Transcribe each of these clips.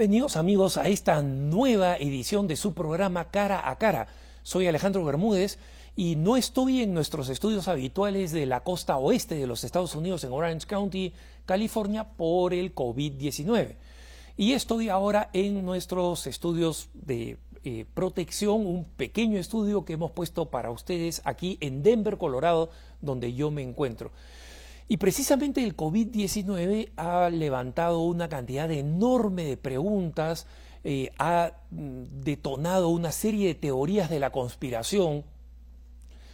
Bienvenidos amigos a esta nueva edición de su programa Cara a Cara. Soy Alejandro Bermúdez y no estoy en nuestros estudios habituales de la costa oeste de los Estados Unidos en Orange County, California, por el COVID-19. Y estoy ahora en nuestros estudios de eh, protección, un pequeño estudio que hemos puesto para ustedes aquí en Denver, Colorado, donde yo me encuentro. Y precisamente el COVID-19 ha levantado una cantidad enorme de preguntas, eh, ha mm, detonado una serie de teorías de la conspiración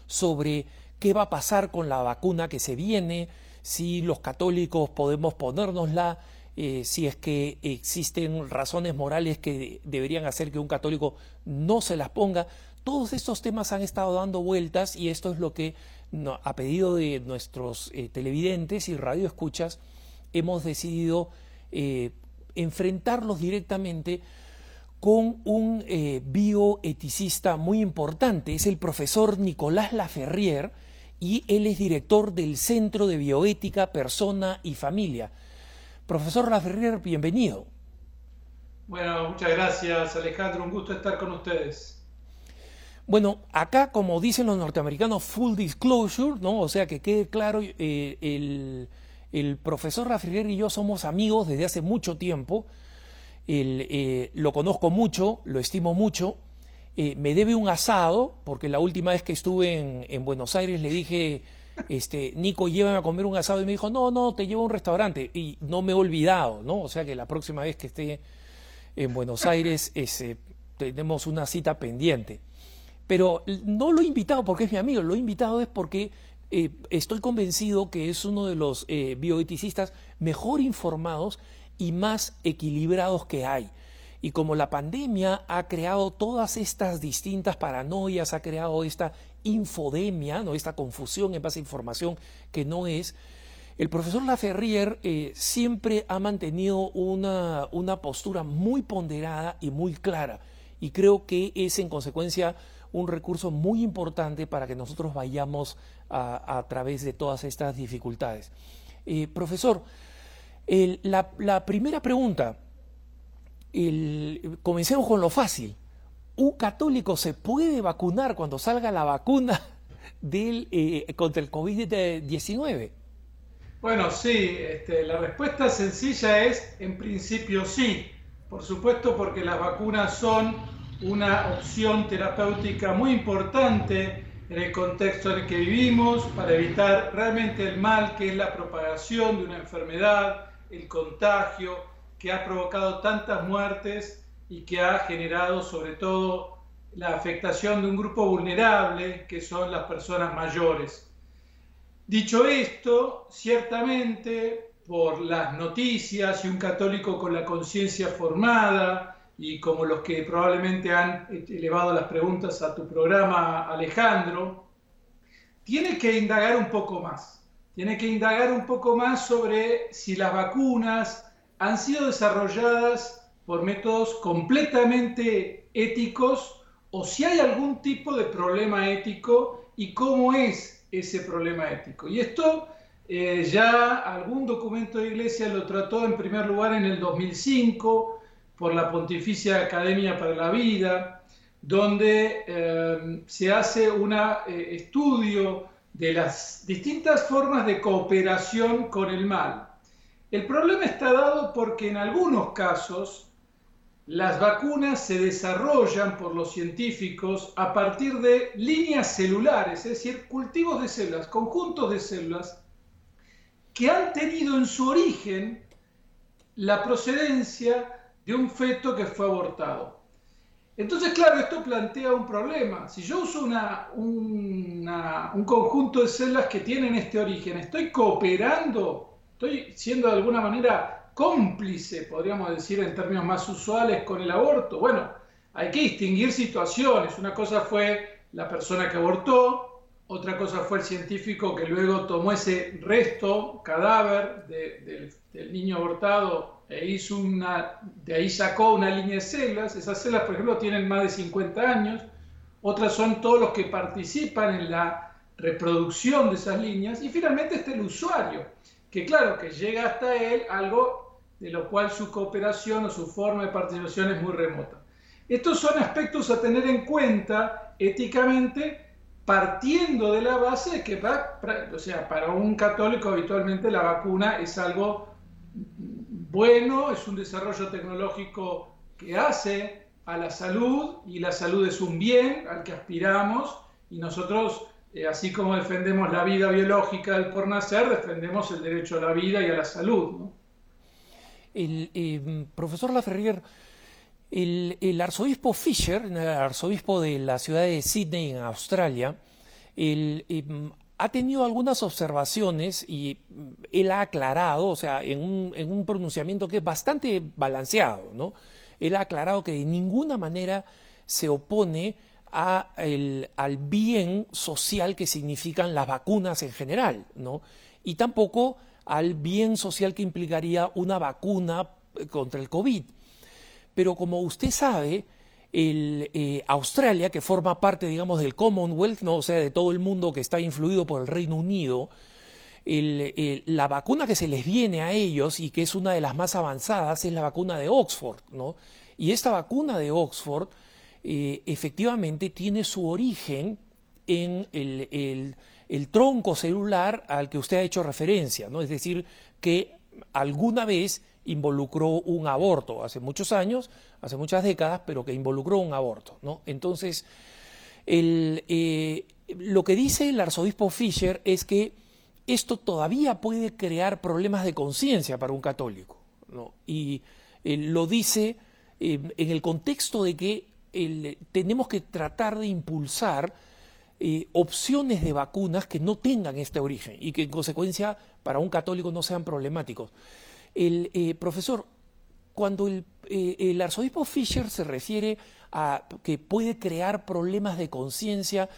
sobre qué va a pasar con la vacuna que se viene, si los católicos podemos ponérnosla, eh, si es que existen razones morales que deberían hacer que un católico no se las ponga. Todos estos temas han estado dando vueltas y esto es lo que a pedido de nuestros eh, televidentes y radioescuchas, hemos decidido eh, enfrentarlos directamente con un eh, bioeticista muy importante. Es el profesor Nicolás Laferrier y él es director del Centro de Bioética, Persona y Familia. Profesor Laferrier, bienvenido. Bueno, muchas gracias Alejandro, un gusto estar con ustedes. Bueno, acá, como dicen los norteamericanos, full disclosure, ¿no? O sea, que quede claro, eh, el, profesor Rafrier y yo somos amigos desde hace mucho tiempo. Eh, lo conozco mucho, lo estimo mucho. Eh, me debe un asado, porque la última vez que estuve en, Buenos Aires le dije, este, Nico, llévame a comer un asado. Y me dijo, no, no, te llevo a un restaurante. Y no me he olvidado, ¿no? O sea que la próxima vez que esté en Buenos Aires tenemos una cita pendiente. Pero no lo he invitado porque es mi amigo, lo he invitado es porque eh, estoy convencido que es uno de los eh, bioeticistas mejor informados y más equilibrados que hay. Y como la pandemia ha creado todas estas distintas paranoias, ha creado esta infodemia, ¿no? esta confusión en base a información que no es, el profesor Laferrier eh, siempre ha mantenido una, una postura muy ponderada y muy clara. Y creo que es en consecuencia un recurso muy importante para que nosotros vayamos a, través de todas estas dificultades. Eh, profesor, la, primera pregunta, comencemos con lo fácil. ¿Un católico se puede vacunar cuando salga la vacuna eh, contra el COVID-19? Bueno, sí, este, la respuesta sencilla es, en principio sí. Por supuesto, porque las vacunas son una opción terapéutica muy importante en el contexto en el que vivimos para evitar realmente el mal que es la propagación de una enfermedad, el contagio, que ha provocado tantas muertes y que ha generado sobre todo la afectación de un grupo vulnerable que son las personas mayores. Dicho esto, ciertamente por las noticias y un católico con la conciencia formada, y como los que probablemente han elevado las preguntas a tu programa, Alejandro, tiene que indagar un poco más. Tiene que indagar un poco más sobre si las vacunas han sido desarrolladas por métodos completamente éticos o si hay algún tipo de problema ético y cómo es ese problema ético. Y esto eh, ya algún documento de iglesia lo trató en primer lugar en el 2005 por la Pontificia Academia para la Vida, donde eh, se hace un eh, estudio de las distintas formas de cooperación con el mal. El problema está dado porque en algunos casos las vacunas se desarrollan por los científicos a partir de líneas celulares, es decir, cultivos de células, conjuntos de células que han tenido en su origen la procedencia de un feto que fue abortado. Entonces, claro, esto plantea un problema. Si yo uso una, un conjunto de células que tienen este origen, ¿estoy cooperando? ¿Estoy siendo de alguna manera cómplice, podríamos decir en términos más usuales, con el aborto? Bueno, hay que distinguir situaciones. Una cosa fue la persona que abortó, otra cosa fue el científico que luego tomó ese resto, cadáver del niño abortado e hizo una, de ahí sacó una línea de células. Esas células, por ejemplo, tienen más de 50 años. Otras son todos los que participan en la reproducción de esas líneas. Y finalmente está el usuario, que claro, que llega hasta él algo de lo cual su cooperación o su forma de participación es muy remota. Estos son aspectos a tener en cuenta éticamente partiendo de la base que, o sea, para un católico habitualmente la vacuna es algo bueno, es un desarrollo tecnológico que hace a la salud y la salud es un bien al que aspiramos y nosotros, eh, así como defendemos la vida biológica del por nacer, defendemos el derecho a la vida y a la salud. El eh, profesor Laferrier, el, arzobispo Fisher, el arzobispo de la ciudad de Sydney, en Australia, em, ha tenido algunas observaciones y mm, él ha aclarado, o sea, en un, pronunciamiento que es bastante balanceado, ¿no? Él ha aclarado que de ninguna manera se opone al bien social que significan las vacunas en general, ¿no? Y tampoco al bien social que implicaría una vacuna contra el COVID. Pero como usted sabe, el, eh, Australia, que forma parte, digamos, del Commonwealth, ¿no? o sea, de todo el mundo que está influido por el Reino Unido, la vacuna que se les viene a ellos y que es una de las más avanzadas es la vacuna de Oxford, ¿no? Y esta vacuna de Oxford eh, efectivamente tiene su origen en el, el, tronco celular al que usted ha hecho referencia, ¿no? Es decir, que alguna vez involucró un aborto hace muchos años, hace muchas décadas, pero que involucró un aborto. ¿no? Entonces, eh, lo que dice el arzobispo Fischer es que esto todavía puede crear problemas de conciencia para un católico. ¿no? Y eh, lo dice eh, en el contexto de que tenemos que tratar de impulsar opciones de vacunas que no tengan este origen y que en consecuencia para un católico no sean problemáticos. El profesor, cuando el, eh, arzobispo Fisher se refiere a que puede crear problemas de conciencia,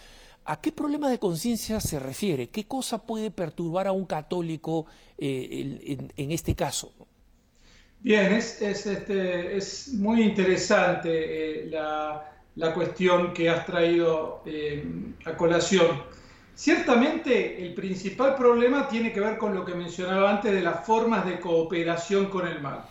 ¿a qué problemas de conciencia se refiere? ¿Qué cosa puede perturbar a un católico eh, en, este caso? Bien, es, es, este, es muy interesante la, la, cuestión que has traído a colación. Ciertamente el principal problema tiene que ver con lo que mencionaba antes de las formas de cooperación con el mal.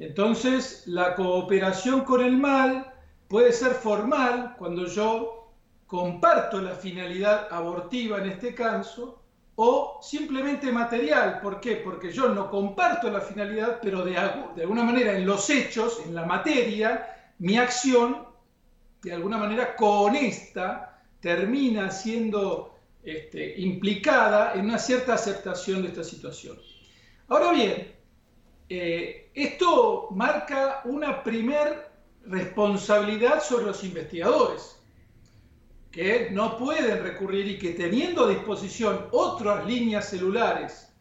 Entonces, la cooperación con el mal puede ser formal cuando yo comparto la finalidad abortiva en este caso, o simplemente material. ¿Por qué? Porque yo no comparto la finalidad, pero de, alguna manera en los hechos, en la materia, mi acción, de alguna manera con esta, termina siendo este, implicada en una cierta aceptación de esta situación. Ahora bien, eh, esto marca una primer responsabilidad sobre los investigadores, que no pueden recurrir y que teniendo a disposición otras líneas celulares,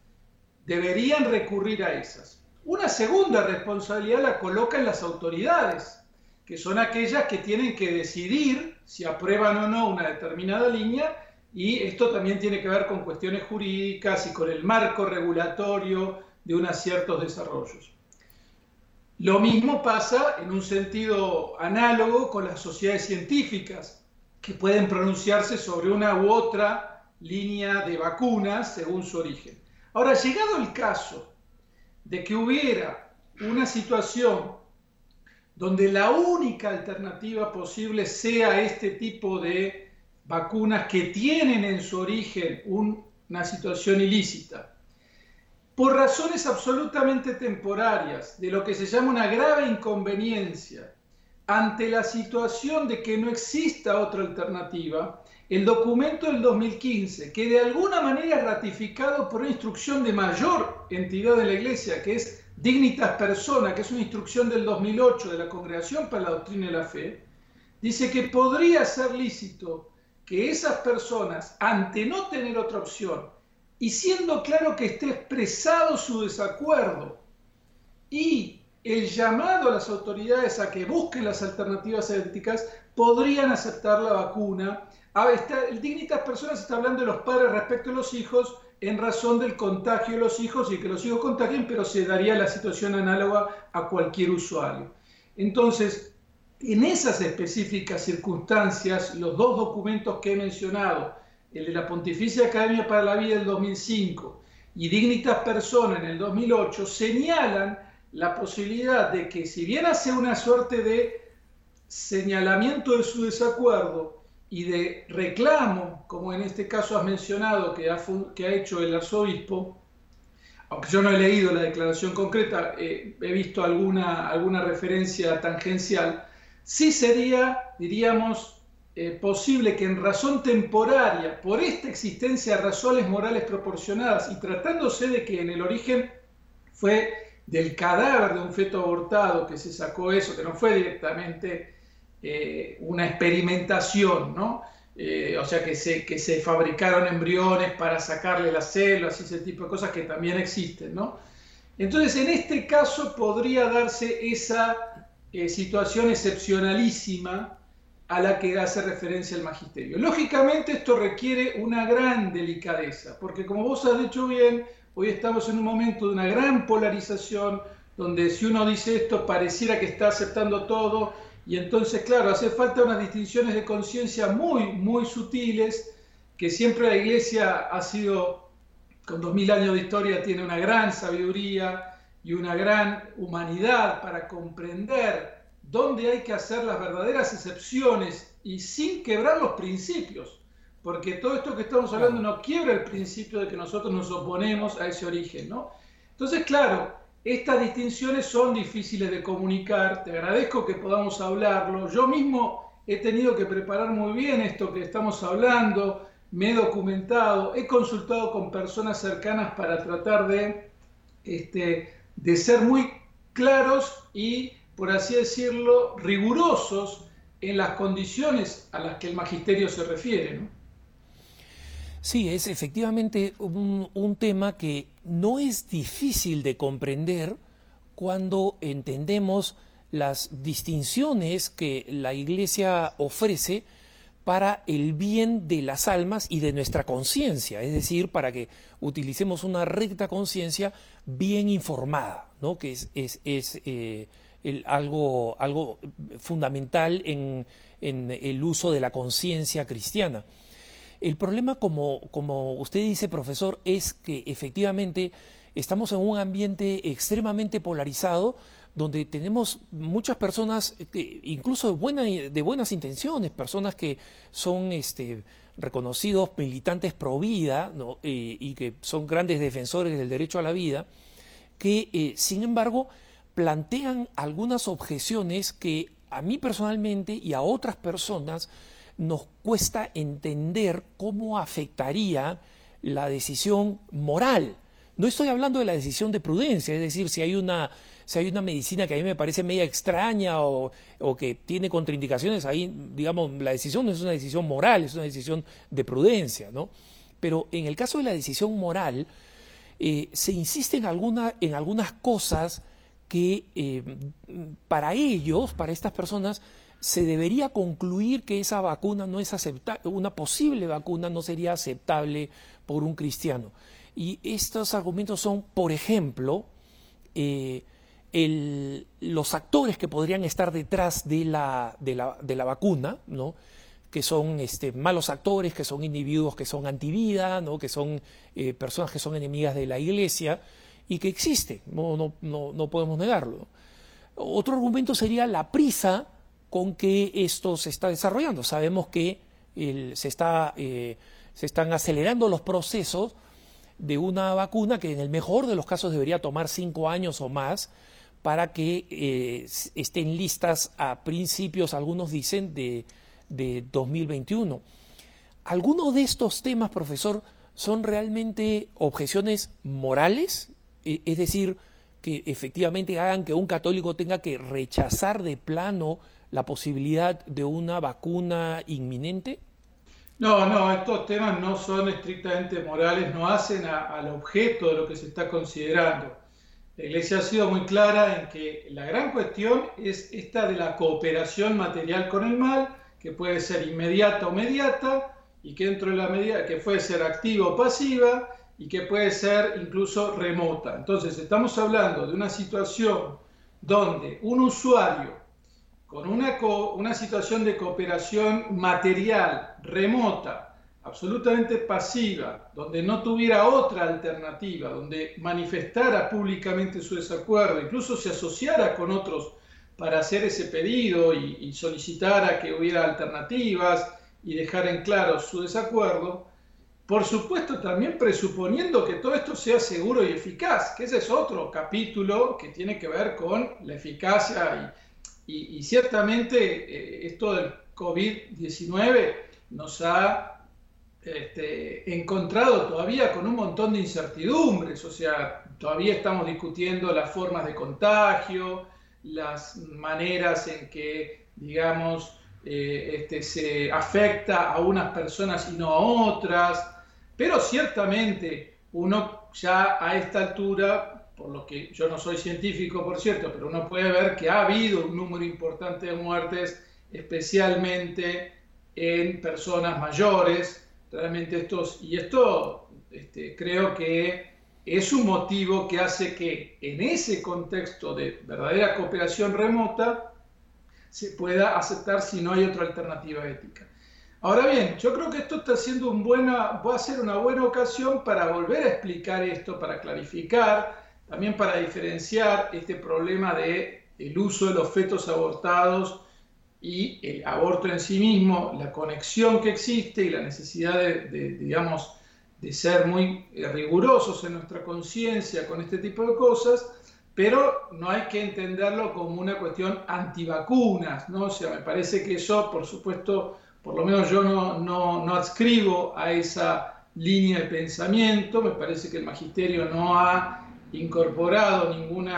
deberían recurrir a esas. Una segunda responsabilidad la colocan las autoridades, que son aquellas que tienen que decidir si aprueban o no una determinada línea y esto también tiene que ver con cuestiones jurídicas y con el marco regulatorio de unos ciertos desarrollos. Lo mismo pasa en un sentido análogo con las sociedades científicas, que pueden pronunciarse sobre una u otra línea de vacunas según su origen. Ahora, llegado el caso de que hubiera una situación donde la única alternativa posible sea este tipo de vacunas que tienen en su origen una situación ilícita, por razones absolutamente temporarias, de lo que se llama una grave inconveniencia, ante la situación de que no exista otra alternativa, el documento del 2015, que de alguna manera es ratificado por una instrucción de mayor entidad de la Iglesia, que es Dignitas Persona, que es una instrucción del 2008 de la Congregación para la Doctrina de la Fe, dice que podría ser lícito que esas personas, ante no tener otra opción, y siendo claro que esté expresado su desacuerdo y el llamado a las autoridades a que busquen las alternativas éticas, podrían aceptar la vacuna. el Dignitas Personas está hablando de los padres respecto a los hijos en razón del contagio de los hijos y que los hijos contagien, pero se daría la situación análoga a cualquier usuario. Entonces, en esas específicas circunstancias, los dos documentos que he mencionado, el de la Pontificia Academia para la Vida del 2005 y Dignitas Persona en el 2008, señalan la posibilidad de que si bien hace una suerte de señalamiento de su desacuerdo y de reclamo, como en este caso has mencionado que ha, que ha hecho el arzobispo, aunque yo no he leído la declaración concreta, eh, he visto alguna, alguna referencia tangencial, sí sería, diríamos, eh, posible que en razón temporaria, por esta existencia de razones morales proporcionadas y tratándose de que en el origen fue del cadáver de un feto abortado que se sacó eso, que no fue directamente eh, una experimentación, ¿no? Eh, o sea, que se, que se fabricaron embriones para sacarle las células y ese tipo de cosas que también existen, ¿no? Entonces, en este caso podría darse esa situación excepcionalísima a la que hace referencia el magisterio. Lógicamente esto requiere una gran delicadeza, porque como vos has dicho bien, hoy estamos en un momento de una gran polarización, donde si uno dice esto pareciera que está aceptando todo, y entonces, claro, hace falta unas distinciones de conciencia muy, muy sutiles, que siempre la Iglesia ha sido, con dos mil años de historia, tiene una gran sabiduría y una gran humanidad para comprender dónde hay que hacer las verdaderas excepciones y sin quebrar los principios, porque todo esto que estamos hablando no quiebra el principio de que nosotros nos oponemos a ese origen, ¿no? Entonces, claro, estas distinciones son difíciles de comunicar, te agradezco que podamos hablarlo. Yo mismo he tenido que preparar muy bien esto que estamos hablando, me he documentado, he consultado con personas cercanas para tratar de, este, de ser muy claros y, por así decirlo, rigurosos en las condiciones a las que el magisterio se refiere. Sí, es efectivamente un, tema que no es difícil de comprender cuando entendemos las distinciones que la Iglesia ofrece para el bien de las almas y de nuestra conciencia, es decir, para que utilicemos una recta conciencia bien informada, ¿no? que es, eh, algo, algo fundamental en el uso de la conciencia cristiana. El problema, como, como usted dice, profesor, es que efectivamente estamos en un ambiente extremadamente polarizado donde tenemos muchas personas, incluso de, de buenas intenciones, personas que son este, reconocidos militantes pro vida eh, y que son grandes defensores del derecho a la vida, que eh, sin embargo plantean algunas objeciones que a mí personalmente y a otras personas nos cuesta entender cómo afectaría la decisión moral. No estoy hablando de la decisión de prudencia, es decir, si hay una, si hay una medicina que a mí me parece media extraña o, que tiene contraindicaciones, ahí, digamos, la decisión no es una decisión moral, es una decisión de prudencia, ¿no? Pero en el caso de la decisión moral, eh, se insiste alguna, en algunas cosas que eh, para ellos, para estas personas, se debería concluir que esa vacuna no es aceptable, una posible vacuna no sería aceptable por un cristiano. Y estos argumentos son, por ejemplo, eh, los actores que podrían estar detrás de la, vacuna, ¿no? que son este, malos actores, que son individuos que son antivida, ¿no? que son eh, personas que son enemigas de la iglesia y que existe, no, no, no, no podemos negarlo. Otro argumento sería la prisa con que esto se está desarrollando. Sabemos que se, está, eh, se están acelerando los procesos de una vacuna que en el mejor de los casos debería tomar cinco años o más para que eh, estén listas a principios, algunos dicen, de, de 2021. Algunos de estos temas, profesor, son realmente objeciones morales, es decir, que efectivamente hagan que un católico tenga que rechazar de plano la posibilidad de una vacuna inminente? No, no, estos temas no son estrictamente morales, no hacen al objeto de lo que se está considerando. La Iglesia ha sido muy clara en que la gran cuestión es esta de la cooperación material con el mal, que puede ser inmediata o mediata, y que dentro de la medida que puede ser activa o pasiva, y que puede ser incluso remota. Entonces, estamos hablando de una situación donde un usuario con una, una situación de cooperación material remota absolutamente pasiva, donde no tuviera otra alternativa, donde manifestara públicamente su desacuerdo, incluso se asociara con otros para hacer ese pedido y, y solicitara que hubiera alternativas y dejar en claro su desacuerdo, por supuesto también presuponiendo que todo esto sea seguro y eficaz, que ese es otro capítulo que tiene que ver con la eficacia y, ciertamente eh, esto del COVID-19 nos ha este, encontrado todavía con un montón de incertidumbres, o sea, todavía estamos discutiendo las formas de contagio, las maneras en que, digamos, eh, este, se afecta a unas personas y no a otras, pero ciertamente uno ya a esta altura, por lo que yo no soy científico, por cierto, pero uno puede ver que ha habido un número importante de muertes, especialmente en personas mayores, realmente estos, y esto este, creo que es un motivo que hace que en ese contexto de verdadera cooperación remota se pueda aceptar si no hay otra alternativa ética. Ahora bien, yo creo que esto está siendo un buena, va a ser una buena ocasión para volver a explicar esto, para clarificar, también para diferenciar este problema de el uso de los fetos abortados y el aborto en sí mismo, la conexión que existe y la necesidad de, digamos, de ser muy rigurosos en nuestra conciencia con este tipo de cosas, pero no hay que entenderlo como una cuestión antivacunas, ¿no? O sea, me parece que eso, por supuesto, por lo menos yo no, no, no adscribo a esa línea de pensamiento, me parece que el magisterio no ha incorporado ningún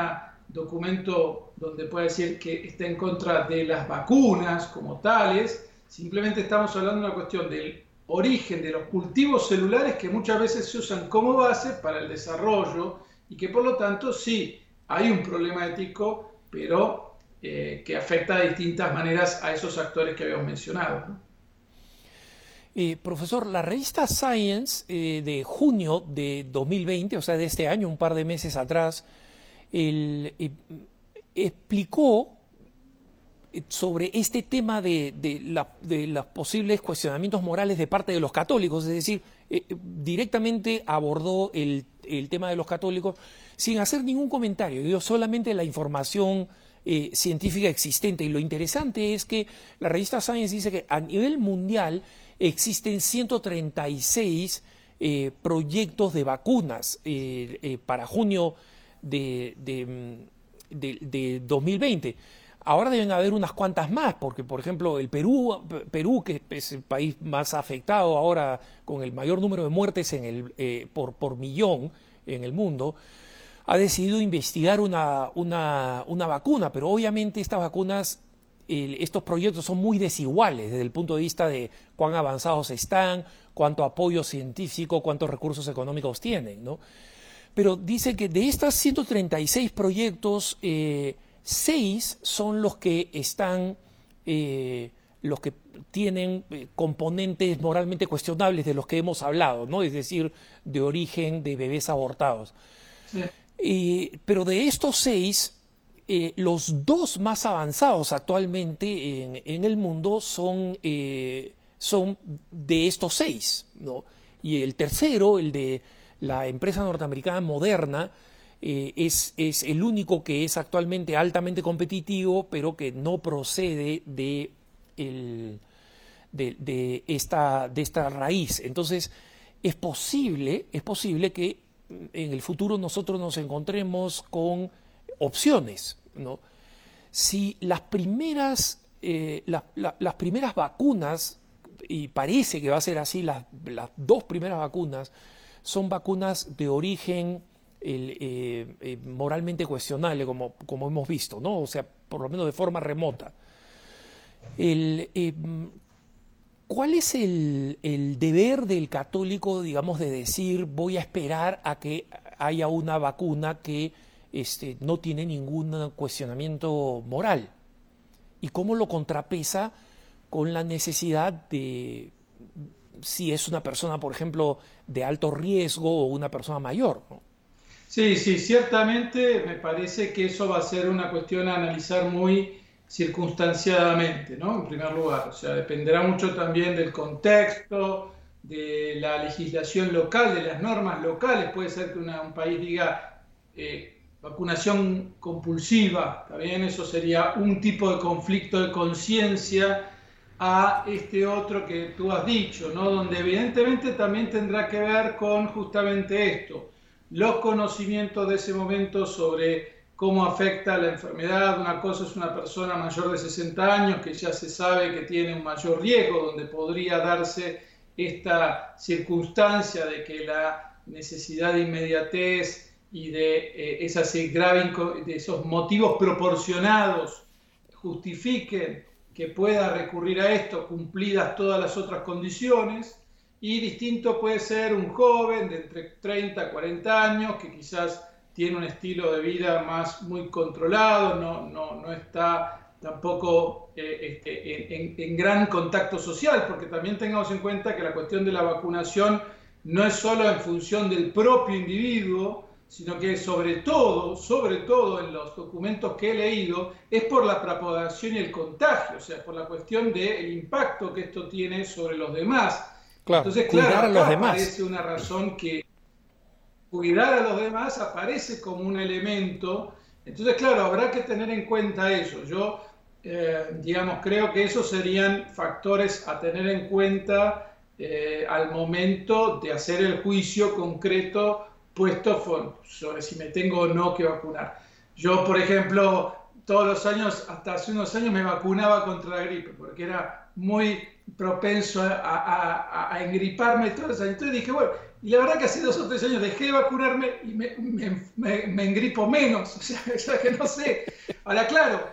documento donde puede decir que está en contra de las vacunas como tales, simplemente estamos hablando de una cuestión del origen de los cultivos celulares que muchas veces se usan como base para el desarrollo y que por lo tanto sí hay un problema ético, pero eh, que afecta de distintas maneras a esos actores que habíamos mencionado. Eh, profesor, la revista Science eh, de junio de 2020, o sea, de este año, un par de meses atrás, el, explicó eh, sobre este tema de, los posibles cuestionamientos morales de parte de los católicos, es decir, eh, directamente abordó el, tema de los católicos sin hacer ningún comentario, dio solamente la información eh, científica existente. Y lo interesante es que la revista Science dice que a nivel mundial existen 136 proyectos de vacunas para junio de de, 2020. Ahora deben haber unas cuantas más, porque por ejemplo el Perú, Perú, que es el país más afectado ahora con el mayor número de muertes eh, por, millón en el mundo, ha decidido investigar una vacuna, pero obviamente estas vacunas, estos proyectos son muy desiguales desde el punto de vista de cuán avanzados están, cuánto apoyo científico, cuántos recursos económicos tienen, ¿no? pero dice que de estas 136 proyectos, eh, seis son los que están, eh, los que tienen eh, componentes moralmente cuestionables de los que hemos hablado, ¿no? Es decir, de origen de bebés abortados. pero de estos seis, los dos más avanzados actualmente en, el mundo son, son de estos seis, ¿no? Y el tercero, el de la empresa norteamericana Moderna eh, es, es, el único que es actualmente altamente competitivo, pero que no procede de, de, esta, de esta raíz. Entonces, es posible, es posible que en el futuro nosotros nos encontremos con opciones. ¿No? Si las primeras, eh, las primeras vacunas, y parece que va a ser así, las, las dos primeras vacunas, son vacunas de origen eh, eh, moralmente cuestionable, como, como, hemos visto, ¿no? O sea, por lo menos de forma remota. Eh, ¿Cuál es el, deber del católico, digamos, de decir voy a esperar a que haya una vacuna que este, no tiene ningún cuestionamiento moral? ¿Y cómo lo contrapesa con la necesidad de si es una persona, por ejemplo, de alto riesgo o una persona mayor. Sí, sí, ciertamente me parece que eso va a ser una cuestión a analizar muy circunstanciadamente, ¿no? En primer lugar, o sea, dependerá mucho también del contexto, de la legislación local, de las normas locales. Puede ser que un país diga eh, vacunación compulsiva, ¿está Eso sería un tipo de conflicto de conciencia a este otro que tú has dicho, ¿no? Donde evidentemente también tendrá que ver con justamente esto, los conocimientos de ese momento sobre cómo afecta la enfermedad. Una cosa es una persona mayor de 60 años que ya se sabe que tiene un mayor riesgo, donde podría darse esta circunstancia de que la necesidad de inmediatez y de, eh, esas de esos motivos proporcionados justifiquen que pueda recurrir a esto cumplidas todas las otras condiciones y distinto puede ser un joven de entre 30 a 40 años que quizás tiene un estilo de vida más muy controlado, no, no, no está tampoco eh, este, en, gran contacto social, porque también tengamos en cuenta que la cuestión de la vacunación no es solo en función del propio individuo, sino que sobre todo, sobre todo en los documentos que he leído, es por la propagación y el contagio, o sea, por la cuestión del impacto que esto tiene sobre los demás. Entonces, claro, a los demás. parece una razón que cuidar a los demás aparece como un elemento. Entonces, claro, habrá que tener en cuenta eso. Yo eh, digamos, creo que esos serían factores a tener en cuenta eh, al momento de hacer el juicio concreto puesto sobre si me tengo o no que vacunar. Yo, por ejemplo, todos los años, hasta hace unos años, me vacunaba contra la gripe, porque era muy propenso a, a, engriparme todos los años. Entonces dije, bueno, y la verdad que hace dos o tres años dejé de vacunarme y me, me, me, engripo menos, o sea, que no sé. Ahora, claro,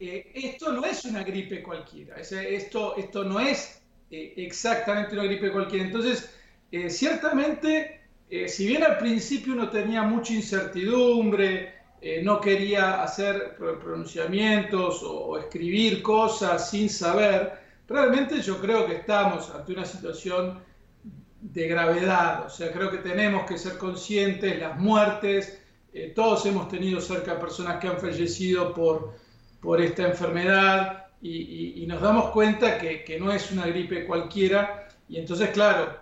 eh, esto no es una gripe cualquiera, esto, esto no es eh, exactamente una gripe cualquiera. Entonces, eh, ciertamente, si bien al principio uno tenía mucha incertidumbre, no quería hacer pronunciamientos o, escribir cosas sin saber, realmente yo creo que estamos ante una situación de gravedad, o sea, creo que tenemos que ser conscientes, las muertes, todos hemos tenido cerca personas que han fallecido por por esta enfermedad y, nos damos cuenta que, no es una gripe cualquiera y entonces, claro,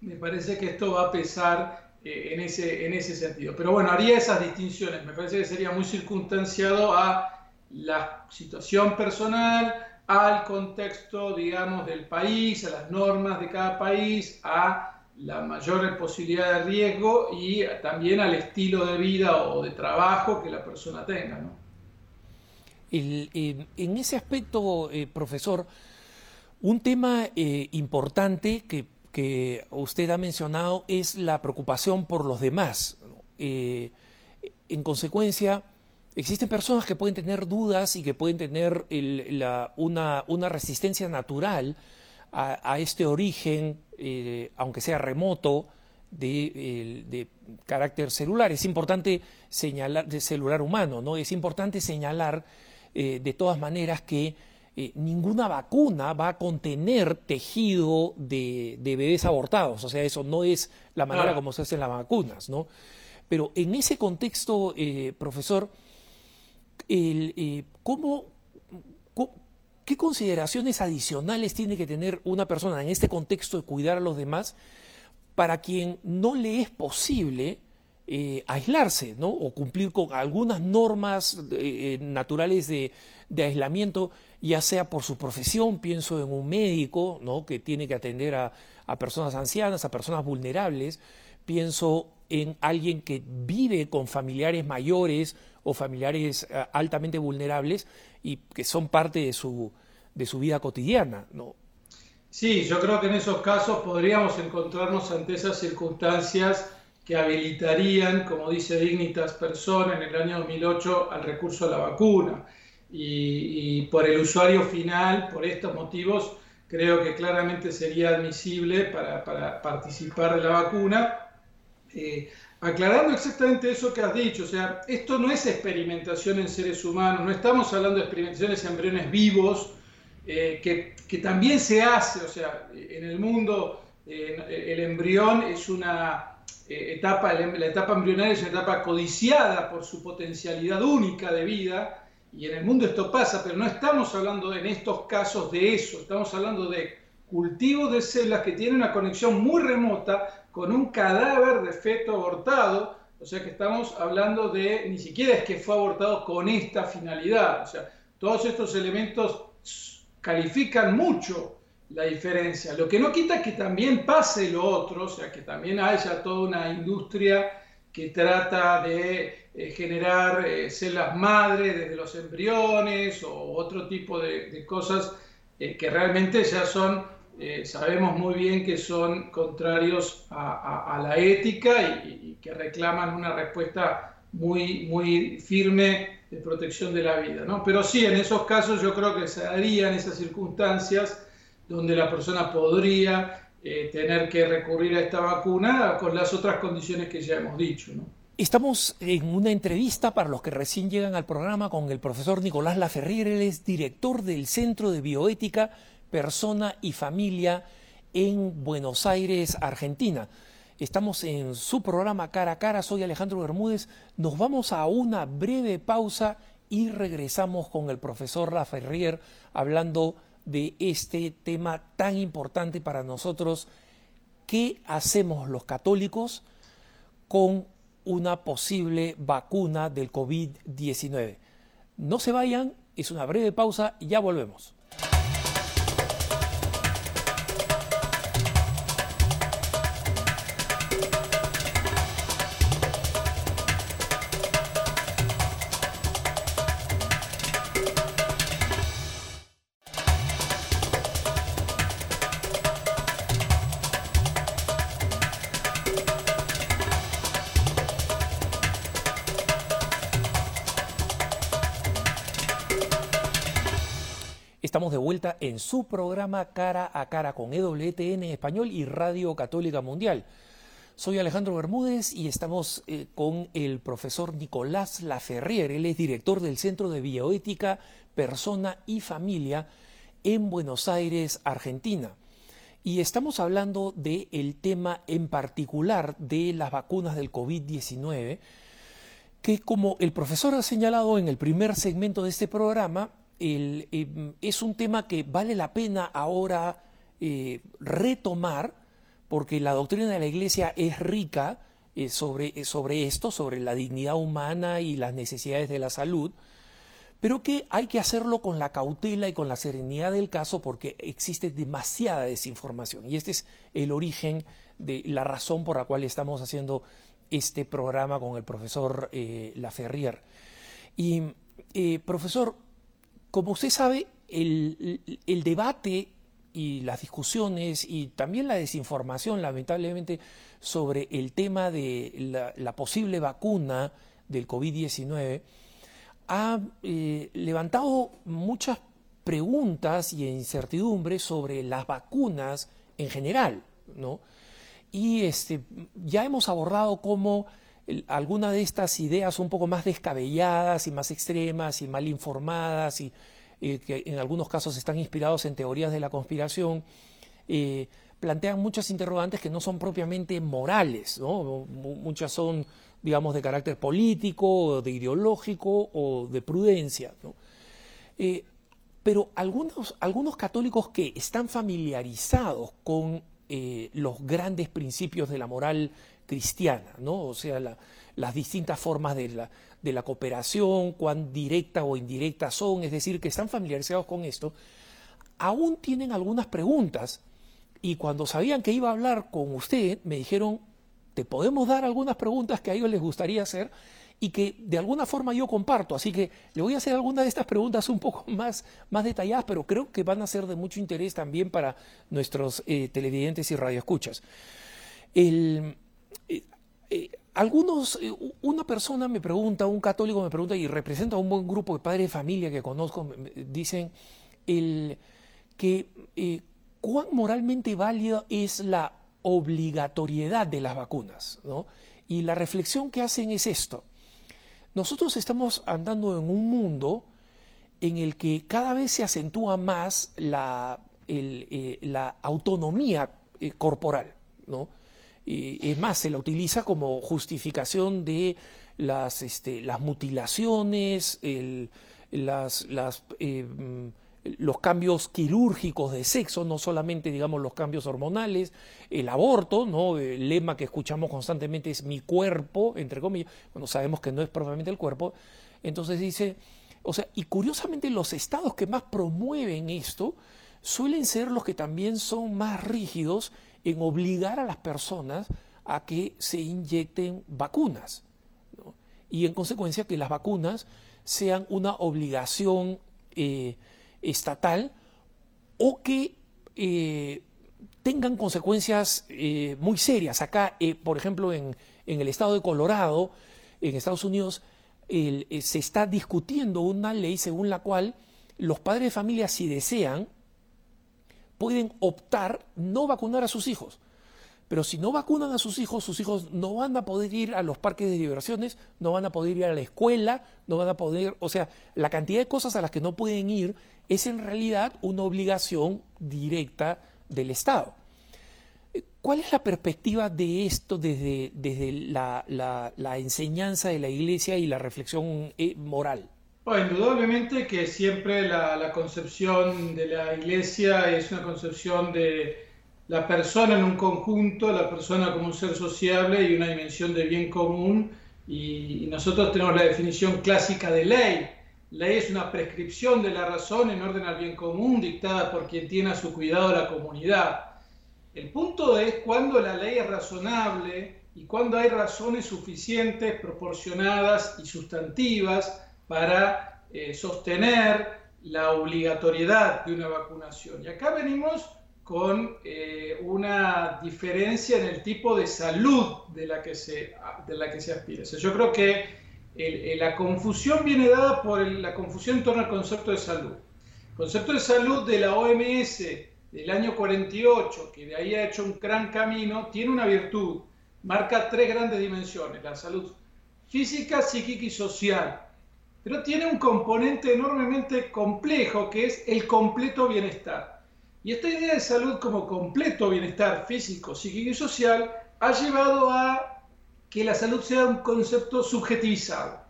me parece que esto va a pesar eh, en, ese, en ese sentido. Pero bueno, haría esas distinciones, me parece que sería muy circunstanciado a la situación personal, al contexto, digamos, del país, a las normas de cada país, a la mayor posibilidad de riesgo y también al estilo de vida o de trabajo que la persona tenga. ¿no? en ese aspecto, eh, profesor, un tema eh, importante que, usted ha mencionado es la preocupación por los demás. Eh, en consecuencia, existen personas que pueden tener dudas y que pueden tener una, resistencia natural a, este origen, aunque sea remoto, de, de, carácter celular. Es importante señalar, de celular humano, ¿no? Es importante señalar eh, de todas maneras que eh, ninguna vacuna va a contener tejido de, bebés abortados. O sea, eso no es la manera como se hacen las vacunas, ¿no? Pero en ese contexto, eh, profesor, ¿cómo, ¿qué consideraciones adicionales tiene que tener una persona en este contexto de cuidar a los demás para quien no le es posible eh, aislarse, ¿no? O cumplir con algunas normas eh, naturales de, aislamiento, ya sea por su profesión, pienso en un médico, ¿no? Que tiene que atender a, personas ancianas, a personas vulnerables, pienso en alguien que vive con familiares mayores o familiares eh, altamente vulnerables y que son parte de su, de su vida cotidiana, ¿no? Sí, yo creo que en esos casos podríamos encontrarnos ante esas circunstancias que habilitarían, como dice Dignitas Persona en el año 2008, al recurso a la vacuna. Y, por el usuario final, por estos motivos, creo que claramente sería admisible para, participar de la vacuna. Eh, aclarando exactamente eso que has dicho, o sea, esto no es experimentación en seres humanos, no estamos hablando de experimentaciones en embriones vivos, eh, que, también se hace, o sea, en el mundo eh, el embrión es una eh, etapa, la etapa embrionaria es una etapa codiciada por su potencialidad única de vida, y en el mundo esto pasa, pero no estamos hablando en estos casos de eso, estamos hablando de cultivos de células que tienen una conexión muy remota con un cadáver de feto abortado, o sea que estamos hablando de, ni siquiera es que fue abortado con esta finalidad, o sea, todos estos elementos califican mucho la diferencia. Lo que no quita que también pase lo otro, o sea, que también haya toda una industria que trata de eh, generar eh, células madre desde los embriones o otro tipo de, cosas eh, que realmente ya son, sabemos muy bien que son contrarios a, la ética y, que reclaman una respuesta muy, muy firme de protección de la vida. ¿no? Pero sí, en esos casos yo creo que se darían esas circunstancias donde la persona podría eh, tener que recurrir a esta vacuna con las otras condiciones que ya hemos dicho. Estamos en una entrevista para los que recién llegan al programa con el profesor Nicolás Laferrier, él es director del Centro de Bioética, Persona y Familia en Buenos Aires, Argentina. Estamos en su programa Cara a Cara, soy Alejandro Bermúdez. Nos vamos a una breve pausa y regresamos con el profesor Laferrier hablando de este tema tan importante para nosotros. ¿Qué hacemos los católicos con una posible vacuna del COVID-19? No se vayan, es una breve pausa y ya volvemos. Su programa Cara a Cara con EWTN Español y Radio Católica Mundial. Soy Alejandro Bermúdez y estamos eh, con el profesor Nicolás Laferrier. Él es director del Centro de Bioética, Persona y Familia en Buenos Aires, Argentina. Y estamos hablando del tema en particular de las vacunas del COVID-19, que como el profesor ha señalado en el primer segmento de este programa, Em, es un tema que vale la pena ahora eh, retomar, porque la doctrina de la Iglesia es rica eh, sobre, eh, sobre esto, sobre la dignidad humana y las necesidades de la salud, pero que hay que hacerlo con la cautela y con la serenidad del caso porque existe demasiada desinformación. Y este es el origen de la razón por la cual estamos haciendo este programa con el profesor Laferrier. Y, profesor, como usted sabe, el, debate y las discusiones y también la desinformación, lamentablemente, sobre el tema de la, posible vacuna del COVID-19 ha eh, levantado muchas preguntas y incertidumbres sobre las vacunas en general, ¿no? Y este, ya hemos abordado cómo algunas de estas ideas un poco más descabelladas y más extremas y mal informadas y eh, que en algunos casos están inspirados en teorías de la conspiración, eh, plantean muchas interrogantes que no son propiamente morales, ¿no? muchas son, digamos, de carácter político, de ideológico o de prudencia. Eh, pero algunos, algunos católicos que están familiarizados con los grandes principios de la moral cristiana, ¿no? O sea, las distintas formas de la, de la cooperación, cuán directa o indirecta son, es decir, que están familiarizados con esto, aún tienen algunas preguntas y cuando sabían que iba a hablar con usted, me dijeron, te podemos dar algunas preguntas que a ellos les gustaría hacer y que de alguna forma yo comparto. Así que le voy a hacer algunas de estas preguntas un poco más, más detalladas, pero creo que van a ser de mucho interés también para nuestros eh, televidentes y radioescuchas. El, algunos, eh, una persona me pregunta, un católico me pregunta, y representa a un buen grupo de padres de familia que conozco, dicen el, que cuán moralmente válida es la obligatoriedad de las vacunas. ¿no? Y la reflexión que hacen es esto. Nosotros estamos andando en un mundo en el que cada vez se acentúa más la, la autonomía corporal. ¿no? Es más, se la utiliza como justificación de las, este, las mutilaciones, las, eh, los cambios quirúrgicos de sexo, no solamente, digamos, los cambios hormonales, el aborto, ¿no? El lema que escuchamos constantemente es mi cuerpo, entre comillas, cuando sabemos que no es propiamente el cuerpo. Entonces dice, o sea, y curiosamente los estados que más promueven esto suelen ser los que también son más rígidos en obligar a las personas a que se inyecten vacunas. Y en consecuencia que las vacunas sean una obligación eh, estatal o que eh, tengan consecuencias eh, muy serias. Acá, por ejemplo, en, en, el estado de Colorado, en Estados Unidos, se está discutiendo una ley según la cual los padres de familia, si desean, pueden optar no vacunar a sus hijos. Pero si no vacunan a sus hijos, sus hijos no van a poder ir a los parques de diversiones, no van a poder ir a la escuela, no van a poder, o sea, la cantidad de cosas a las que no pueden ir es en realidad una obligación directa del Estado. ¿Cuál es la perspectiva de esto desde, desde la, enseñanza de la Iglesia y la reflexión eh, moral? Bueno, indudablemente que siempre la concepción de la Iglesia es una concepción de la persona en un conjunto, la persona como un ser sociable y una dimensión de bien común. Y, nosotros tenemos la definición clásica de ley. Ley es una prescripción de la razón en orden al bien común dictada por quien tiene a su cuidado la comunidad. El punto es cuando la ley es razonable y cuando hay razones suficientes, proporcionadas y sustantivas para eh, sostener la obligatoriedad de una vacunación. Y acá venimos con eh, una diferencia en el tipo de salud de la que se, de la que se aspira. yo creo que la confusión viene dada por la confusión en torno al concepto de salud. El concepto de salud de la OMS del año 48, que de ahí ha hecho un gran camino, tiene una virtud, marca tres grandes dimensiones, la salud física, psíquica y social, pero tiene un componente enormemente complejo que es el completo bienestar. Y esta idea de salud como completo bienestar físico, psíquico y social ha llevado a que la salud sea un concepto subjetivizado.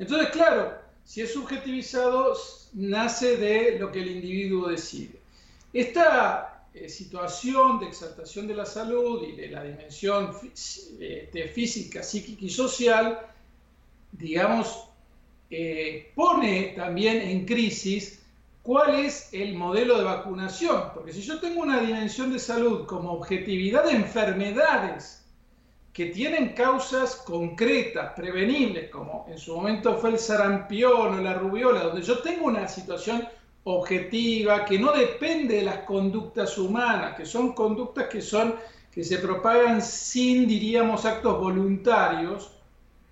Entonces, claro, si es subjetivizado, nace de lo que el individuo decide. Esta eh, situación de exaltación de la salud y de la dimensión este, física, psíquica y social, digamos, eh, pone también en crisis cuál es el modelo de vacunación, porque si yo tengo una dimensión de salud como objetividad de enfermedades que tienen causas concretas, prevenibles, como en su momento fue el sarampión o la rubiola, donde yo tengo una situación objetiva que no depende de las conductas humanas, que son conductas que son que se propagan sin, diríamos, actos voluntarios,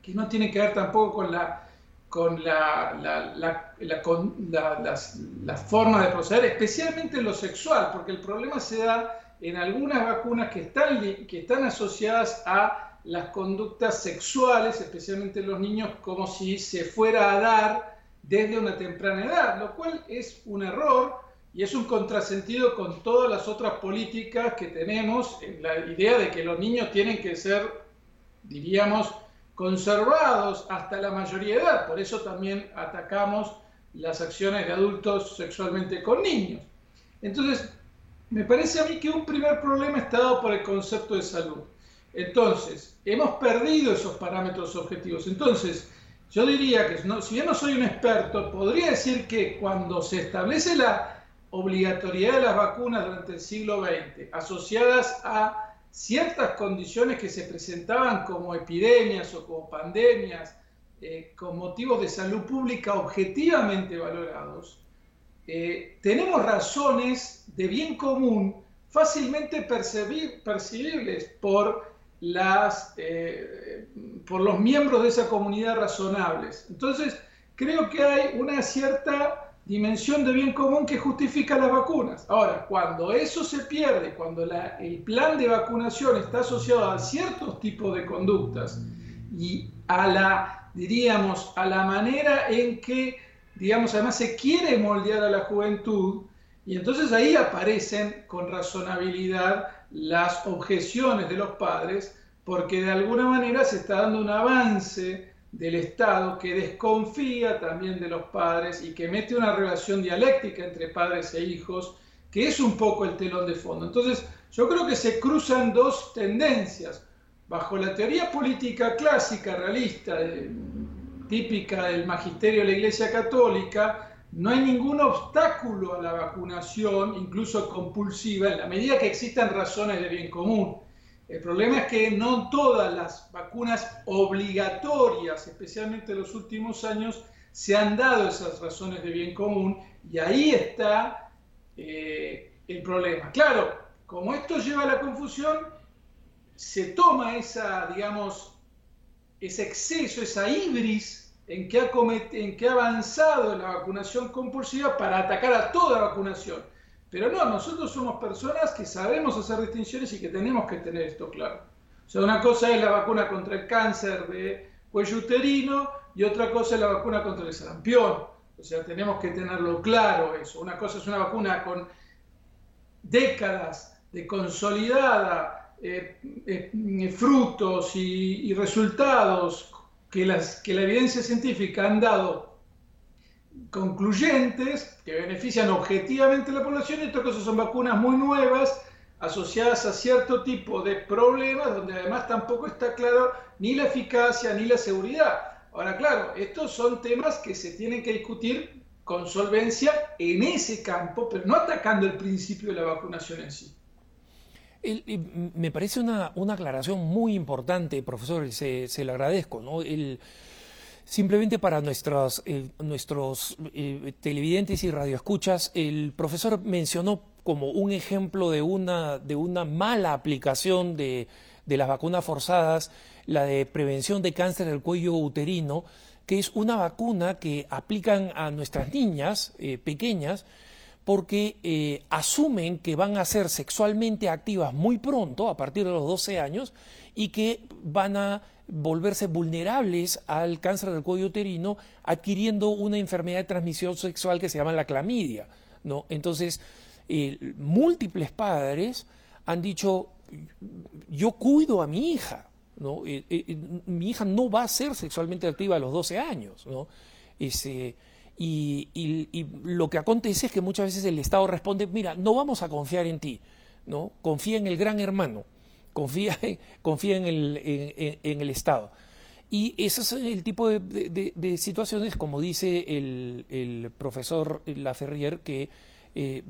que no tienen que ver tampoco con la con la, la, la, forma de proceder, especialmente en lo sexual, porque el problema se da en algunas vacunas que están, que están asociadas a las conductas sexuales, especialmente en los niños, como si se fuera a dar desde una temprana edad, lo cual es un error y es un contrasentido con todas las otras políticas que tenemos en la idea de que los niños tienen que ser, diríamos, conservados hasta la mayoría de edad. Por eso también atacamos las acciones de adultos sexualmente con niños. Entonces, me parece a mí que un primer problema está dado por el concepto de salud. Entonces, hemos perdido esos parámetros objetivos. Entonces, yo diría que si bien no soy un experto, podría decir que cuando se establece la obligatoriedad de las vacunas durante el siglo XX, asociadas a ciertas condiciones que se presentaban como epidemias o como pandemias eh, con motivos de salud pública objetivamente valorados, eh, tenemos razones de bien común fácilmente percibibles por, las, eh, por los miembros de esa comunidad razonables. Entonces, creo que hay una cierta dimensión de bien común que justifica las vacunas. Ahora, cuando eso se pierde, cuando el plan de vacunación está asociado a ciertos tipos de conductas y a la, diríamos, a la manera en que, digamos, además se quiere moldear a la juventud, y entonces ahí aparecen con razonabilidad las objeciones de los padres, porque de alguna manera se está dando un avance del Estado que desconfía también de los padres y que mete una relación dialéctica entre padres e hijos, que es un poco el telón de fondo. Entonces, yo creo que se cruzan dos tendencias. Bajo la teoría política clásica, realista, típica del magisterio de la Iglesia Católica, no hay ningún obstáculo a la vacunación, incluso compulsiva, en la medida que existan razones de bien común. El problema es que no todas las vacunas obligatorias, especialmente en los últimos años, se han dado esas razones de bien común y ahí está eh, el problema. Claro, como esto lleva a la confusión, se toma esa, digamos, ese exceso, esa ibris en ha en que ha avanzado la vacunación compulsiva para atacar a toda vacunación. Pero no, nosotros somos personas que sabemos hacer distinciones y que tenemos que tener esto claro. O sea, una cosa es la vacuna contra el cáncer de cuello uterino y otra cosa es la vacuna contra el sarampión. O sea, tenemos que tenerlo claro eso. Una cosa es una vacuna con décadas de consolidada eh, eh, frutos y, y resultados que, las, que la evidencia científica han dado concluyentes que benefician objetivamente a la población y otras cosas son vacunas muy nuevas asociadas a cierto tipo de problemas donde además tampoco está claro ni la eficacia ni la seguridad. Ahora, claro, estos son temas que se tienen que discutir con solvencia en ese campo, pero no atacando el principio de la vacunación en sí me parece una, aclaración muy importante, profesor, se, se le agradezco. ¿no? Simplemente para nuestros, eh, nuestros eh, televidentes y radioescuchas, el profesor mencionó como un ejemplo de una, de una mala aplicación de, de las vacunas forzadas, la de prevención de cáncer del cuello uterino, que es una vacuna que aplican a nuestras niñas eh, pequeñas, porque eh, asumen que van a ser sexualmente activas muy pronto, a partir de los 12 años, y que van a volverse vulnerables al cáncer del cuello uterino adquiriendo una enfermedad de transmisión sexual que se llama la clamidia. ¿no? Entonces, eh, múltiples padres han dicho, yo cuido a mi hija. Eh, mi hija no va a ser sexualmente activa a los 12 años. ¿no? Ese, y, lo que acontece es que muchas veces el Estado responde, mira, no vamos a confiar en ti, ¿no? Confía en el gran hermano, confía, confía en, el, en, el Estado. Y ese es el tipo de, situaciones, como dice el, profesor Laferrier, que eh,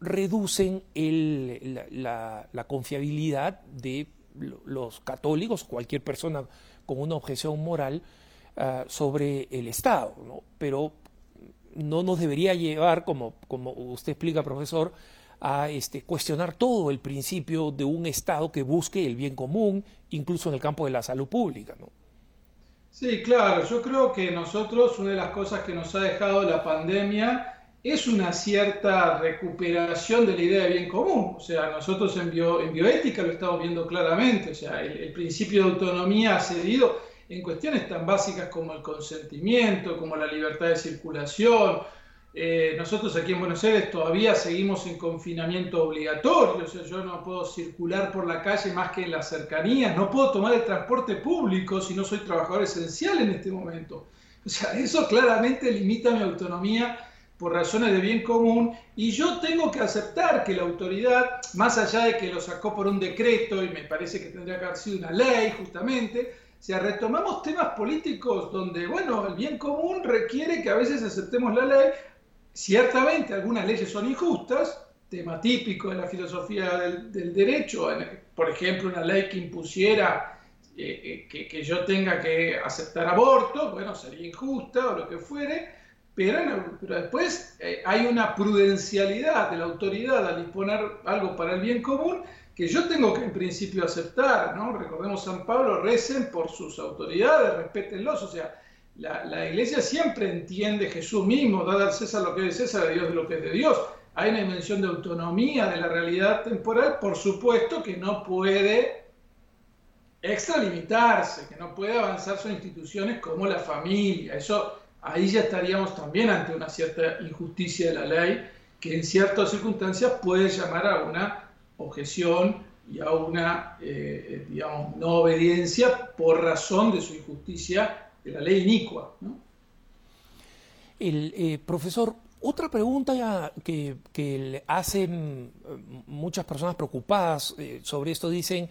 reducen la, confiabilidad de los católicos, cualquier persona con una objeción moral, ah, sobre el Estado. ¿no? Pero no nos debería llevar, como, como usted explica, profesor, a este, cuestionar todo el principio de un Estado que busque el bien común, incluso en el campo de la salud pública. ¿no? Sí, claro, yo creo que nosotros, una de las cosas que nos ha dejado la pandemia es una cierta recuperación de la idea de bien común. O sea, nosotros en, en bioética lo estamos viendo claramente, o sea, el, el principio de autonomía ha cedido en cuestiones tan básicas como el consentimiento, como la libertad de circulación. Eh, nosotros aquí en Buenos Aires todavía seguimos en confinamiento obligatorio, o sea, yo no puedo circular por la calle más que en las cercanías, no puedo tomar el transporte público si no soy trabajador esencial en este momento. O sea, eso claramente limita mi autonomía por razones de bien común y yo tengo que aceptar que la autoridad, más allá de que lo sacó por un decreto y me parece que tendría que haber sido una ley justamente, si retomamos temas políticos donde, bueno, el bien común requiere que a veces aceptemos la ley, ciertamente algunas leyes son injustas, tema típico de la filosofía del, derecho, por ejemplo, una ley que impusiera eh, eh, que, yo tenga que aceptar aborto, bueno, sería injusta o lo que fuere, pero, después eh, hay una prudencialidad de la autoridad al disponer algo para el bien común que yo tengo que en principio aceptar, ¿no? Recordemos San Pablo, recen por sus autoridades, respétenlos, o sea, la, iglesia siempre entiende Jesús mismo, dad al César lo que es César, a Dios lo que es de Dios. Hay una dimensión de autonomía de la realidad temporal, por supuesto que no puede extralimitarse, que no puede avanzar sus instituciones como la familia. Eso ahí ya estaríamos también ante una cierta injusticia de la ley que en ciertas circunstancias puede llamar a una objeción y a una, eh, digamos, no obediencia por razón de su injusticia de la ley inicua. El eh, profesor, otra pregunta que, que hacen muchas personas preocupadas eh, sobre esto dicen,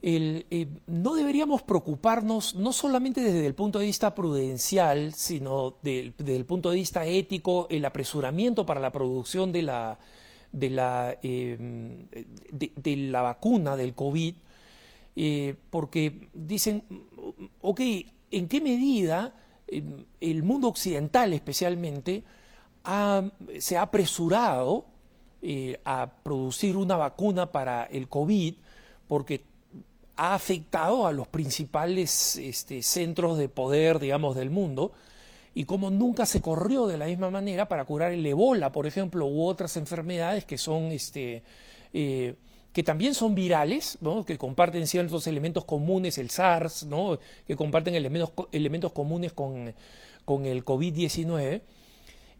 el, eh, no deberíamos preocuparnos no solamente desde el punto de vista prudencial, sino desde el punto de vista ético, el apresuramiento para la producción de la, de la, em, de, la vacuna del COVID, eh, porque dicen, ok, ¿en qué medida em, el mundo occidental especialmente se ha apresurado eh, a producir una vacuna para el COVID? Porque ha afectado a los principales este, centros de poder, digamos, del mundo, y como nunca se corrió de la misma manera para curar el ébola, por ejemplo, u otras enfermedades que son, este, eh, que también son virales, ¿no? que comparten ciertos elementos comunes, el SARS, ¿no? que comparten elementos, elementos comunes con, con el COVID-19,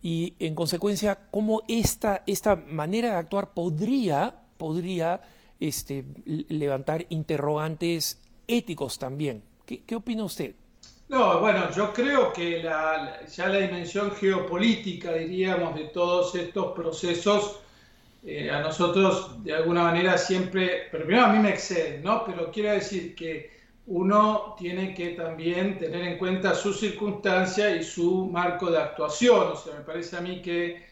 y en consecuencia, cómo esta, esta manera de actuar podría, podría este, levantar interrogantes éticos también. ¿Qué, opina usted? No, bueno, yo creo que ya la dimensión geopolítica, diríamos, de todos estos procesos, eh, a nosotros de alguna manera siempre, pero a mí me excede, ¿no? Pero quiero decir que uno tiene que también tener en cuenta su circunstancia y su marco de actuación. O sea, me parece a mí que,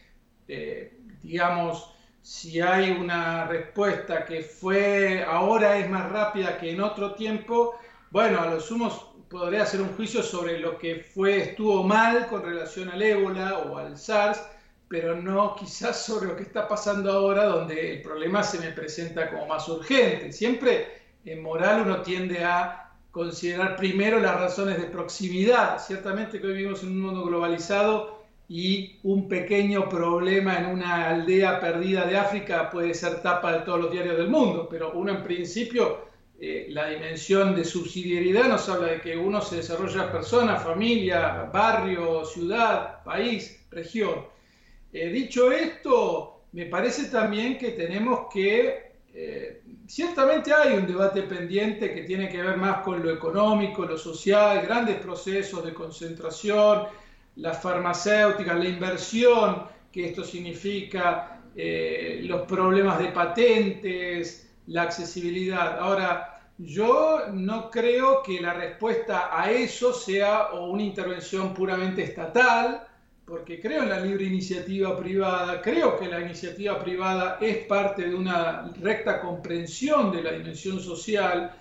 eh, digamos, si hay una respuesta que fue ahora es más rápida que en otro tiempo, bueno, a lo sumo podría hacer un juicio sobre lo que fue, estuvo mal con relación al ébola o al SARS, pero no quizás sobre lo que está pasando ahora, donde el problema se me presenta como más urgente. Siempre en moral uno tiende a considerar primero las razones de proximidad. Ciertamente que hoy vivimos en un mundo globalizado y un pequeño problema en una aldea perdida de África puede ser tapa de todos los diarios del mundo, pero uno en principio, eh, la dimensión de subsidiariedad nos habla de que uno se desarrolla persona, familia, barrio, ciudad, país, región. Eh, dicho esto, me parece también que tenemos que, eh, ciertamente hay un debate pendiente que tiene que ver más con lo económico, lo social, grandes procesos de concentración, las farmacéuticas, la inversión que esto significa, los problemas de patentes, la accesibilidad. Ahora, yo no creo que la respuesta a eso sea una intervención puramente estatal, porque creo en la libre iniciativa privada, creo que la iniciativa privada es parte de una recta comprensión de la dimensión social,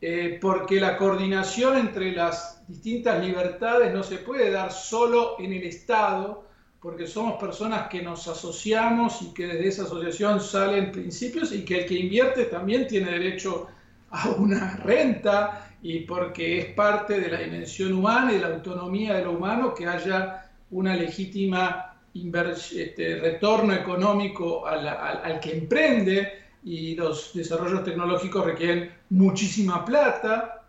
eh, porque la coordinación entre las distintas libertades no se puede dar solo en el Estado, porque somos personas que nos asociamos y que desde esa asociación salen principios y que el que invierte también tiene derecho a una renta y porque es parte de la dimensión humana y de la autonomía de lo humano que haya una legítima este, retorno económico al que emprende y los desarrollos tecnológicos requieren muchísima plata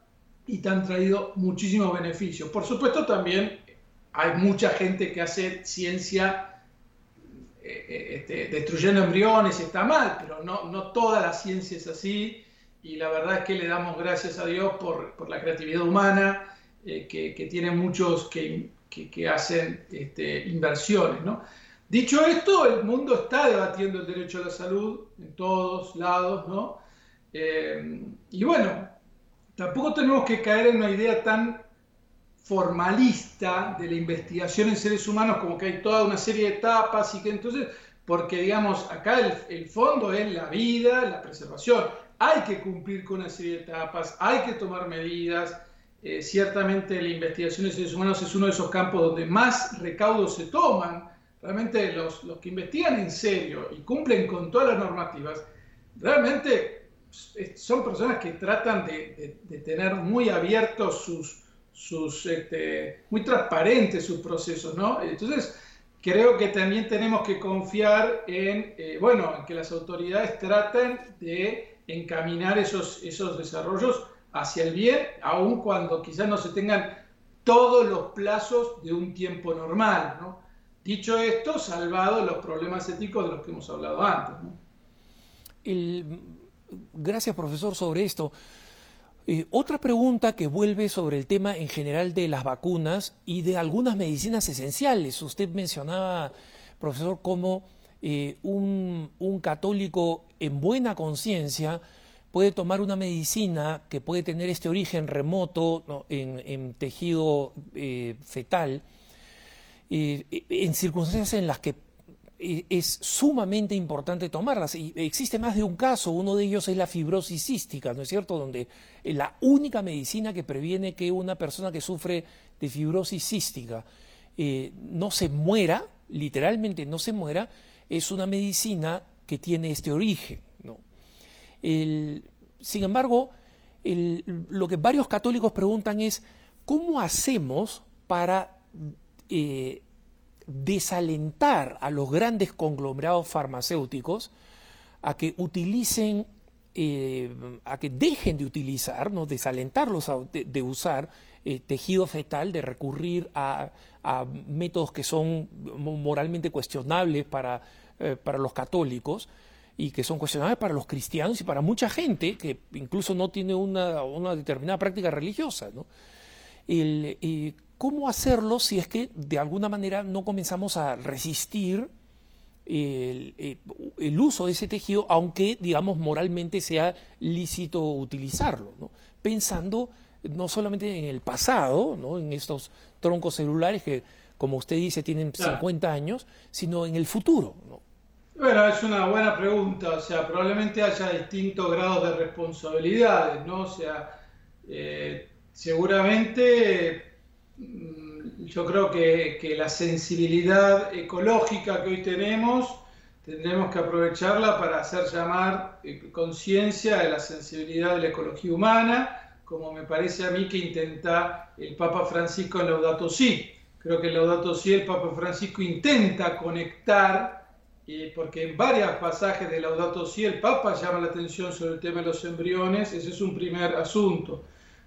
y te han traído muchísimos beneficios. Por supuesto, también hay mucha gente que hace ciencia eh, eh, este, destruyendo embriones y está mal, pero no, no toda la ciencia es así y la verdad es que le damos gracias a Dios por, por la creatividad humana, eh, que, que, tiene muchos que, que, hacen este, inversiones, ¿no? Dicho esto, el mundo está debatiendo el derecho a la salud en todos lados, ¿no? Y bueno, tampoco tenemos que caer en una idea tan formalista de la investigación en seres humanos, como que hay toda una serie de etapas y que entonces, porque digamos, acá el, fondo es la vida, la preservación. Hay que cumplir con una serie de etapas, hay que tomar medidas. Eh, ciertamente la investigación en seres humanos es uno de esos campos donde más recaudos se toman realmente los, los que investigan en serio y cumplen con todas las normativas, realmente son personas que tratan de, de, tener muy abiertos sus, sus este, muy transparentes sus procesos, ¿no? Entonces, creo que también tenemos que confiar en, eh, bueno, en que las autoridades traten de encaminar esos, esos desarrollos hacia el bien, aun cuando quizás no se tengan todos los plazos de un tiempo normal, ¿no? Dicho esto, salvado los problemas éticos de los que hemos hablado antes. gracias, profesor, sobre esto. Eh, otra pregunta que vuelve sobre el tema en general de las vacunas y de algunas medicinas esenciales. Usted mencionaba, profesor, cómo eh, un, católico en buena conciencia puede tomar una medicina que puede tener este origen remoto en, tejido eh, fetal, en circunstancias en las que es sumamente importante tomarlas. Y existe más de un caso, uno de ellos es la fibrosis cística, ¿no es cierto? Donde eh, la única medicina que previene que una persona que sufre de fibrosis cística eh, no se muera, literalmente no se muera, es una medicina que tiene este origen. ¿no? sin embargo, lo que varios católicos preguntan es, ¿cómo hacemos para eh, desalentar a los grandes conglomerados farmacéuticos a que utilicen, eh, a que dejen de utilizar, ¿no? desalentarlos de, usar eh, tejido fetal, de recurrir a, métodos que son moralmente cuestionables para, eh, para los católicos y que son cuestionables para los cristianos y para mucha gente que incluso no tiene una, una determinada práctica religiosa. ¿no? El, ¿Cómo hacerlo si es que de alguna manera no comenzamos a resistir eh, el, uso de ese tejido, aunque, digamos, moralmente sea lícito utilizarlo? Pensando no solamente en el pasado, ¿no? en estos troncos celulares que, como usted dice, tienen 50 años, sino en el futuro. Bueno, es una buena pregunta. O sea, probablemente haya distintos grados de responsabilidades, ¿no? O sea, eh, seguramente yo creo que, la sensibilidad ecológica que hoy tenemos tendremos que aprovecharla para hacer llamar eh, conciencia de la sensibilidad de la ecología humana, como me parece a mí que intenta el Papa Francisco en Laudato Si. Creo que en Laudato Si el Papa Francisco intenta conectar, eh, porque en varios pasajes de Laudato Si el Papa llama la atención sobre el tema de los embriones, ese es un primer asunto.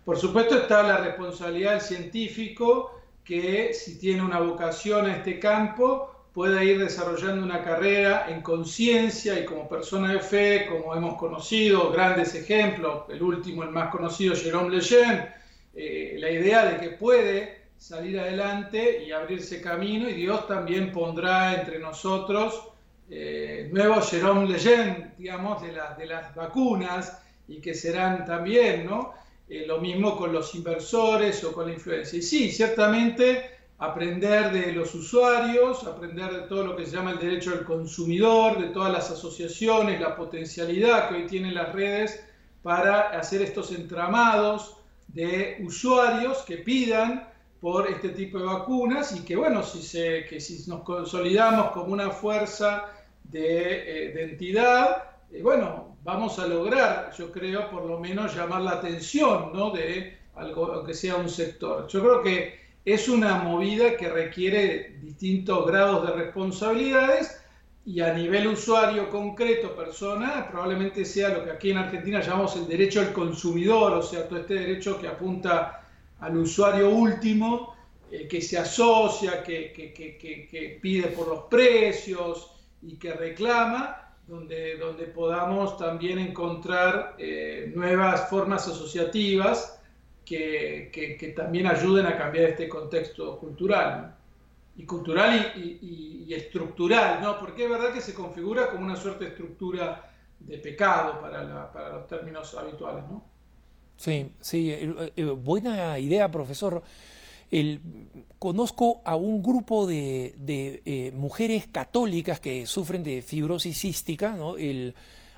Por supuesto está la responsabilidad del científico que si tiene una vocación a este campo pueda ir desarrollando una carrera en conciencia y como persona de fe, como hemos conocido, grandes ejemplos, el último, el más conocido, Jérôme Lejeune, eh, la idea de que puede salir adelante y abrirse camino y Dios también pondrá entre nosotros eh, nuevos Jérôme Lejeune, digamos, de, de las vacunas y que serán también, ¿no? Eh, lo mismo con los inversores o con la influencia. Y sí, ciertamente aprender de los usuarios, aprender de todo lo que se llama el derecho del consumidor, de todas las asociaciones, la potencialidad que hoy tienen las redes para hacer estos entramados de usuarios que pidan por este tipo de vacunas y que bueno, si, se, que si nos consolidamos como una fuerza de, eh, entidad, eh, bueno, vamos a lograr, yo creo, por lo menos llamar la atención ¿no? de algo, aunque sea un sector. Yo creo que es una movida que requiere distintos grados de responsabilidades y a nivel usuario concreto, persona, probablemente sea lo que aquí en Argentina llamamos el derecho al consumidor, o sea, todo este derecho que apunta al usuario último, eh, que se asocia, que, que, que, que pide por los precios y que reclama, donde, donde podamos también encontrar eh, nuevas formas asociativas que, que, también ayuden a cambiar este contexto cultural. Y cultural y, estructural, ¿no? Porque es verdad que se configura como una suerte de estructura de pecado para, la, para los términos habituales, ¿no? Sí, sí, eh, eh, buena idea, profesor conozco a un grupo de, eh, mujeres católicas que sufren de fibrosis cística, ¿no? el,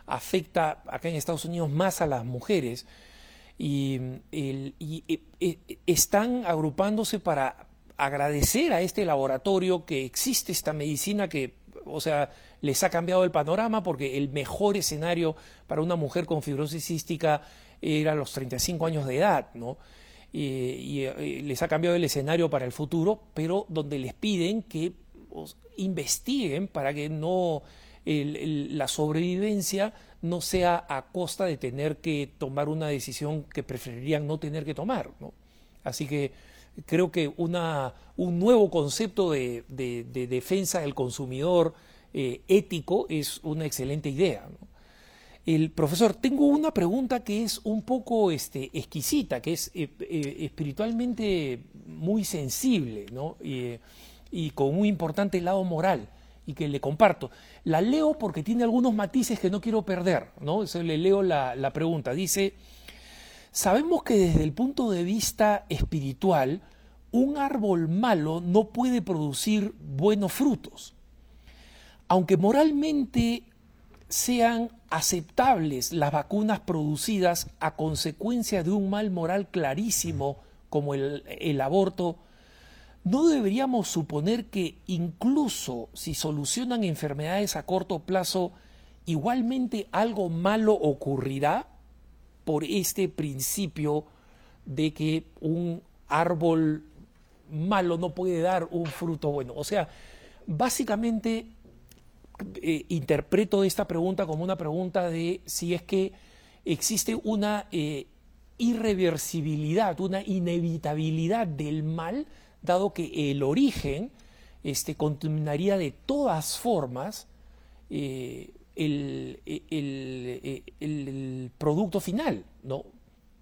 afecta acá en Estados Unidos más a las mujeres y, eh, eh, están agrupándose para agradecer a este laboratorio que existe esta medicina que, o sea, les ha cambiado el panorama porque el mejor escenario para una mujer con fibrosis cística era los 35 años de edad, ¿no? Y les ha cambiado el escenario para el futuro, pero donde les piden que investiguen para que no la sobrevivencia no sea a costa de tener que tomar una decisión que preferirían no tener que tomar. Así que creo que una, un nuevo concepto de, defensa del consumidor eh, ético es una excelente idea. El profesor, tengo una pregunta que es un poco este, exquisita, que es eh, eh, espiritualmente muy sensible, ¿no? y con un importante lado moral y que le comparto. La leo porque tiene algunos matices que no quiero perder, ¿no? Eso le leo la pregunta. Dice, sabemos que desde el punto de vista espiritual, un árbol malo no puede producir buenos frutos. Aunque moralmente sean aceptables las vacunas producidas a consecuencia de un mal moral clarísimo como el, aborto, ¿no deberíamos suponer que incluso si solucionan enfermedades a corto plazo, igualmente algo malo ocurrirá por este principio de que un árbol malo no puede dar un fruto bueno? O sea, básicamente eh, interpreto esta pregunta como una pregunta de si es que existe una eh, irreversibilidad, una inevitabilidad del mal dado que el origen este, contaminaría de todas formas eh, el, producto final, ¿no?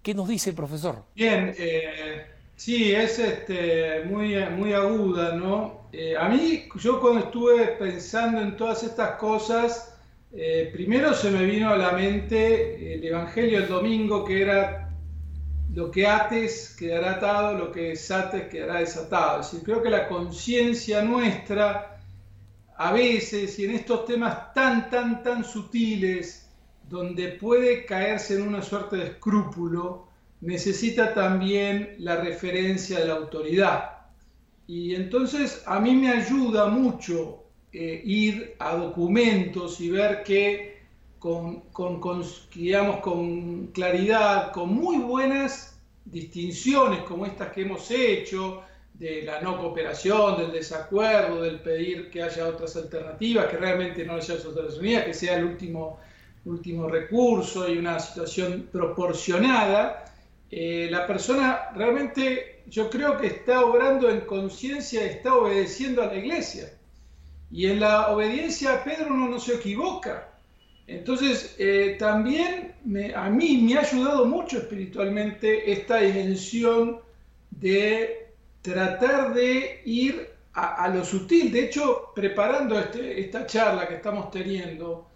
¿Qué nos dice el profesor? Bien, eh, sí, es este, muy, muy aguda, ¿no? Eh, a mí, yo cuando estuve pensando en todas estas cosas, primero se me vino a la mente el Evangelio del domingo, que era lo que ates quedará atado, lo que desates quedará desatado. Es decir, creo que la conciencia nuestra, a veces, y en estos temas tan, tan, tan sutiles, donde puede caerse en una suerte de escrúpulo, necesita también la referencia de la autoridad. Y entonces a mí me ayuda mucho eh, ir a documentos y ver que con, con, digamos, con claridad, con muy buenas distinciones como estas que hemos hecho, de la no cooperación, del desacuerdo, del pedir que haya otras alternativas, que realmente no haya otras que sea el último, último recurso y una situación proporcionada, eh, la persona realmente yo creo que está obrando en conciencia, está obedeciendo a la iglesia. Y en la obediencia Pedro no, no se equivoca. Entonces, eh, también a mí me ha ayudado mucho espiritualmente esta dimensión de tratar de ir a, lo sutil. De hecho, preparando este, esta charla que estamos teniendo,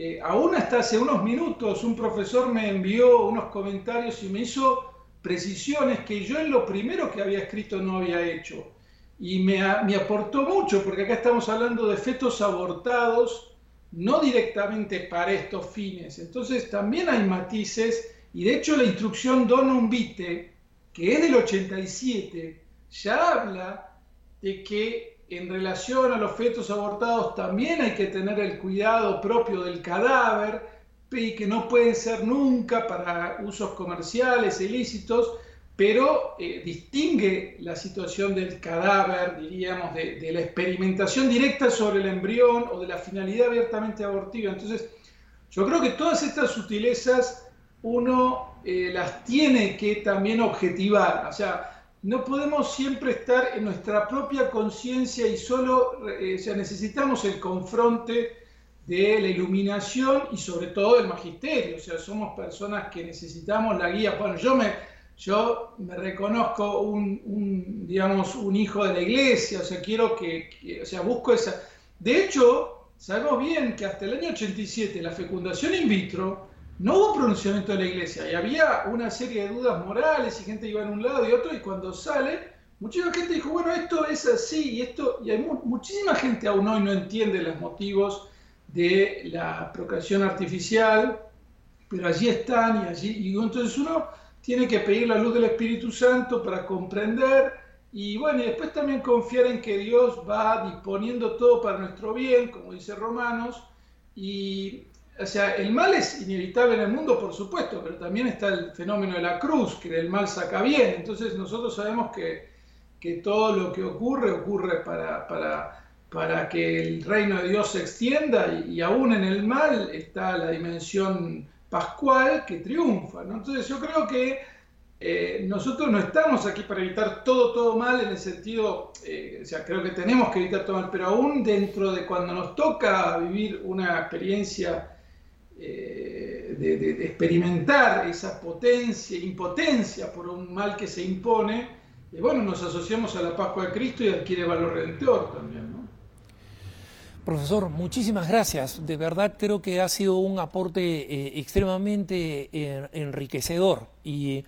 eh, aún hasta hace unos minutos un profesor me envió unos comentarios y me hizo precisiones que yo en lo primero que había escrito no había hecho. Y me, aportó mucho, porque acá estamos hablando de fetos abortados no directamente para estos fines. Entonces también hay matices y de hecho la instrucción Donum Vitae, que es del 87, ya habla de que en relación a los fetos abortados también hay que tener el cuidado propio del cadáver y que no pueden ser nunca para usos comerciales ilícitos pero eh, distingue la situación del cadáver, diríamos, de, la experimentación directa sobre el embrión o de la finalidad abiertamente abortiva. Entonces, yo creo que todas estas sutilezas uno eh, las tiene que también objetivar. O sea, no podemos siempre estar en nuestra propia conciencia y solo, eh, o sea, necesitamos el confronte de la iluminación y sobre todo el magisterio. O sea, somos personas que necesitamos la guía. Bueno, yo me yo me reconozco un, digamos, un hijo de la iglesia, o sea, quiero que, o sea, busco esa... De hecho, sabemos bien que hasta el año 87, la fecundación in vitro, no hubo pronunciamiento de la iglesia y había una serie de dudas morales y gente iba en un lado y otro y cuando sale, muchísima gente dijo, bueno, esto es así y esto, y hay muchísima gente aún hoy no entiende los motivos de la procreación artificial, pero allí están y allí, y entonces uno tiene que pedir la luz del Espíritu Santo para comprender y bueno, y después también confiar en que Dios va disponiendo todo para nuestro bien, como dice Romanos, y o sea, el mal es inevitable en el mundo, por supuesto, pero también está el fenómeno de la cruz, que del mal saca bien. Entonces nosotros sabemos que, que todo lo que ocurre ocurre para, para, para, que el reino de Dios se extienda y, aún en el mal está la dimensión pascual que triunfa. Entonces yo creo que eh, nosotros no estamos aquí para evitar todo, todo mal en el sentido, eh, o sea, creo que tenemos que evitar todo mal, pero aún dentro de cuando nos toca vivir una experiencia eh, de, experimentar esa potencia, impotencia por un mal que se impone, y bueno, nos asociamos a la Pascua de Cristo y adquiere valor redentor también. ¿no? Profesor, muchísimas gracias. De verdad creo que ha sido un aporte eh, extremadamente eh, enriquecedor y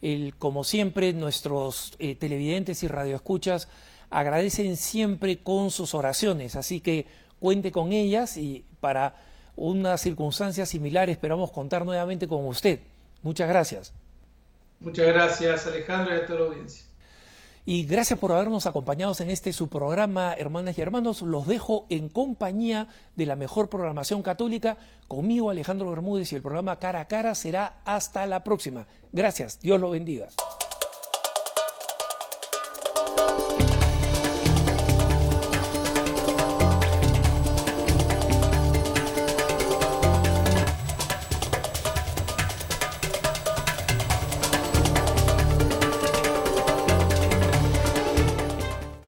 el, como siempre nuestros eh, televidentes y radioescuchas agradecen siempre con sus oraciones, así que cuente con ellas y para una circunstancia similar esperamos contar nuevamente con usted. Muchas gracias. Muchas gracias Alejandro y a toda la audiencia. Y gracias por habernos acompañado en este su programa, hermanas y hermanos. Los dejo en compañía de la mejor programación católica. Conmigo, Alejandro Bermúdez, y el programa Cara a Cara será hasta la próxima. Gracias. Dios lo bendiga.